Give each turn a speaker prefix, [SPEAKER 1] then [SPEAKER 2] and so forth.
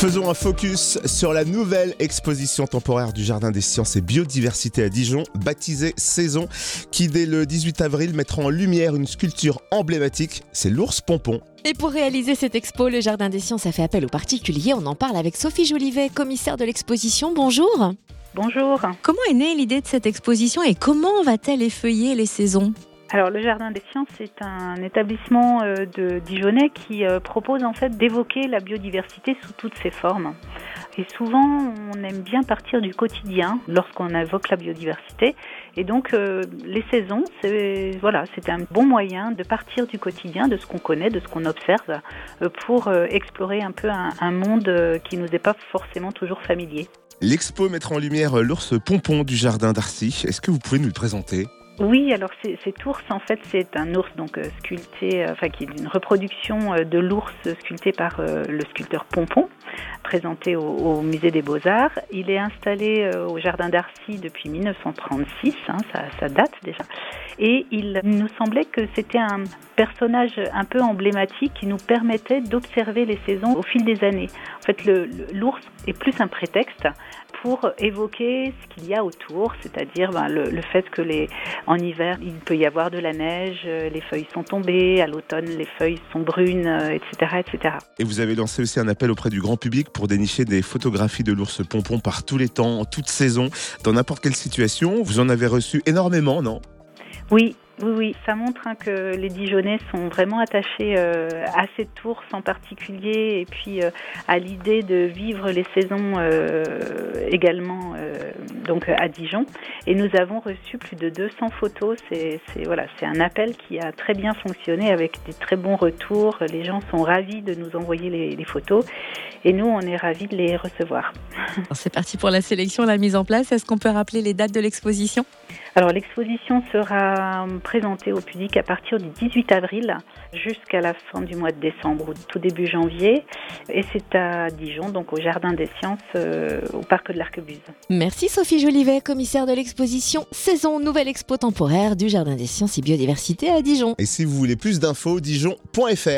[SPEAKER 1] Faisons un focus sur la nouvelle exposition temporaire du Jardin des Sciences et Biodiversité à Dijon, baptisée Saison, qui dès le 18 avril mettra en lumière une sculpture emblématique, c'est l'ours pompon.
[SPEAKER 2] Et pour réaliser cette expo, le Jardin des Sciences a fait appel aux particuliers. On en parle avec Sophie Jolivet, commissaire de l'exposition. Bonjour.
[SPEAKER 3] Bonjour.
[SPEAKER 2] Comment est née l'idée de cette exposition et comment va-t-elle effeuiller les saisons?
[SPEAKER 3] Alors le Jardin des Sciences, c'est un établissement euh, de Dijonais qui euh, propose en fait d'évoquer la biodiversité sous toutes ses formes. Et souvent, on aime bien partir du quotidien lorsqu'on évoque la biodiversité. Et donc, euh, les saisons, c'est voilà, un bon moyen de partir du quotidien, de ce qu'on connaît, de ce qu'on observe, pour explorer un peu un, un monde qui nous est pas forcément toujours familier.
[SPEAKER 1] L'expo mettra en lumière l'ours pompon du jardin d'Arcy. Est-ce que vous pouvez nous le présenter?
[SPEAKER 3] Oui, alors cet ours, en fait, c'est un ours donc euh, sculpté, euh, enfin qui est une reproduction euh, de l'ours sculpté par le sculpteur Pompon, présenté au, musée des Beaux-Arts. Il est installé au jardin d'Arcy depuis 1936, hein, ça, ça, date déjà, et il nous semblait que c'était un personnage un peu emblématique qui nous permettait d'observer les saisons au fil des années. En fait, l'ours est plus un prétexte pour évoquer ce qu'il y a autour, c'est-à-dire ben, le, le, fait que les, en hiver, il peut y avoir de la neige, euh, les feuilles sont tombées, à l'automne, les feuilles sont brunes, etc., euh, etc.
[SPEAKER 1] Et vous avez lancé aussi un appel auprès du grand public pour dénicher des photographies de l'ours pompon par tous les temps, en toute saison, dans n'importe quelle situation. Vous en avez reçu énormément, non?
[SPEAKER 3] Oui, oui, oui, ça montre hein, que les Dijonais sont vraiment attachés euh, à cette ours en particulier et puis euh, à l'idée de vivre les saisons euh, également donc à Dijon. Et nous avons reçu plus de 200 photos. C'est voilà, un appel qui a très bien fonctionné avec des très bons retours. Les gens sont ravis de nous envoyer les, les photos et nous, on est ravis de les recevoir.
[SPEAKER 2] C'est parti pour la sélection, la mise en place. Est-ce qu'on peut rappeler les dates de l'exposition?
[SPEAKER 3] Alors l'exposition sera présentée au public à partir du 18 avril jusqu'à la fin du mois de décembre ou tout début janvier. Et c'est à Dijon, donc au Jardin des Sciences, euh, au Parc de l'Arquebuse.
[SPEAKER 2] Merci Sophie Jolivet, commissaire de l'exposition Saison Nouvelle Expo temporaire du Jardin des Sciences et Biodiversité à Dijon.
[SPEAKER 1] Et si vous voulez plus d'infos, dijon.fr.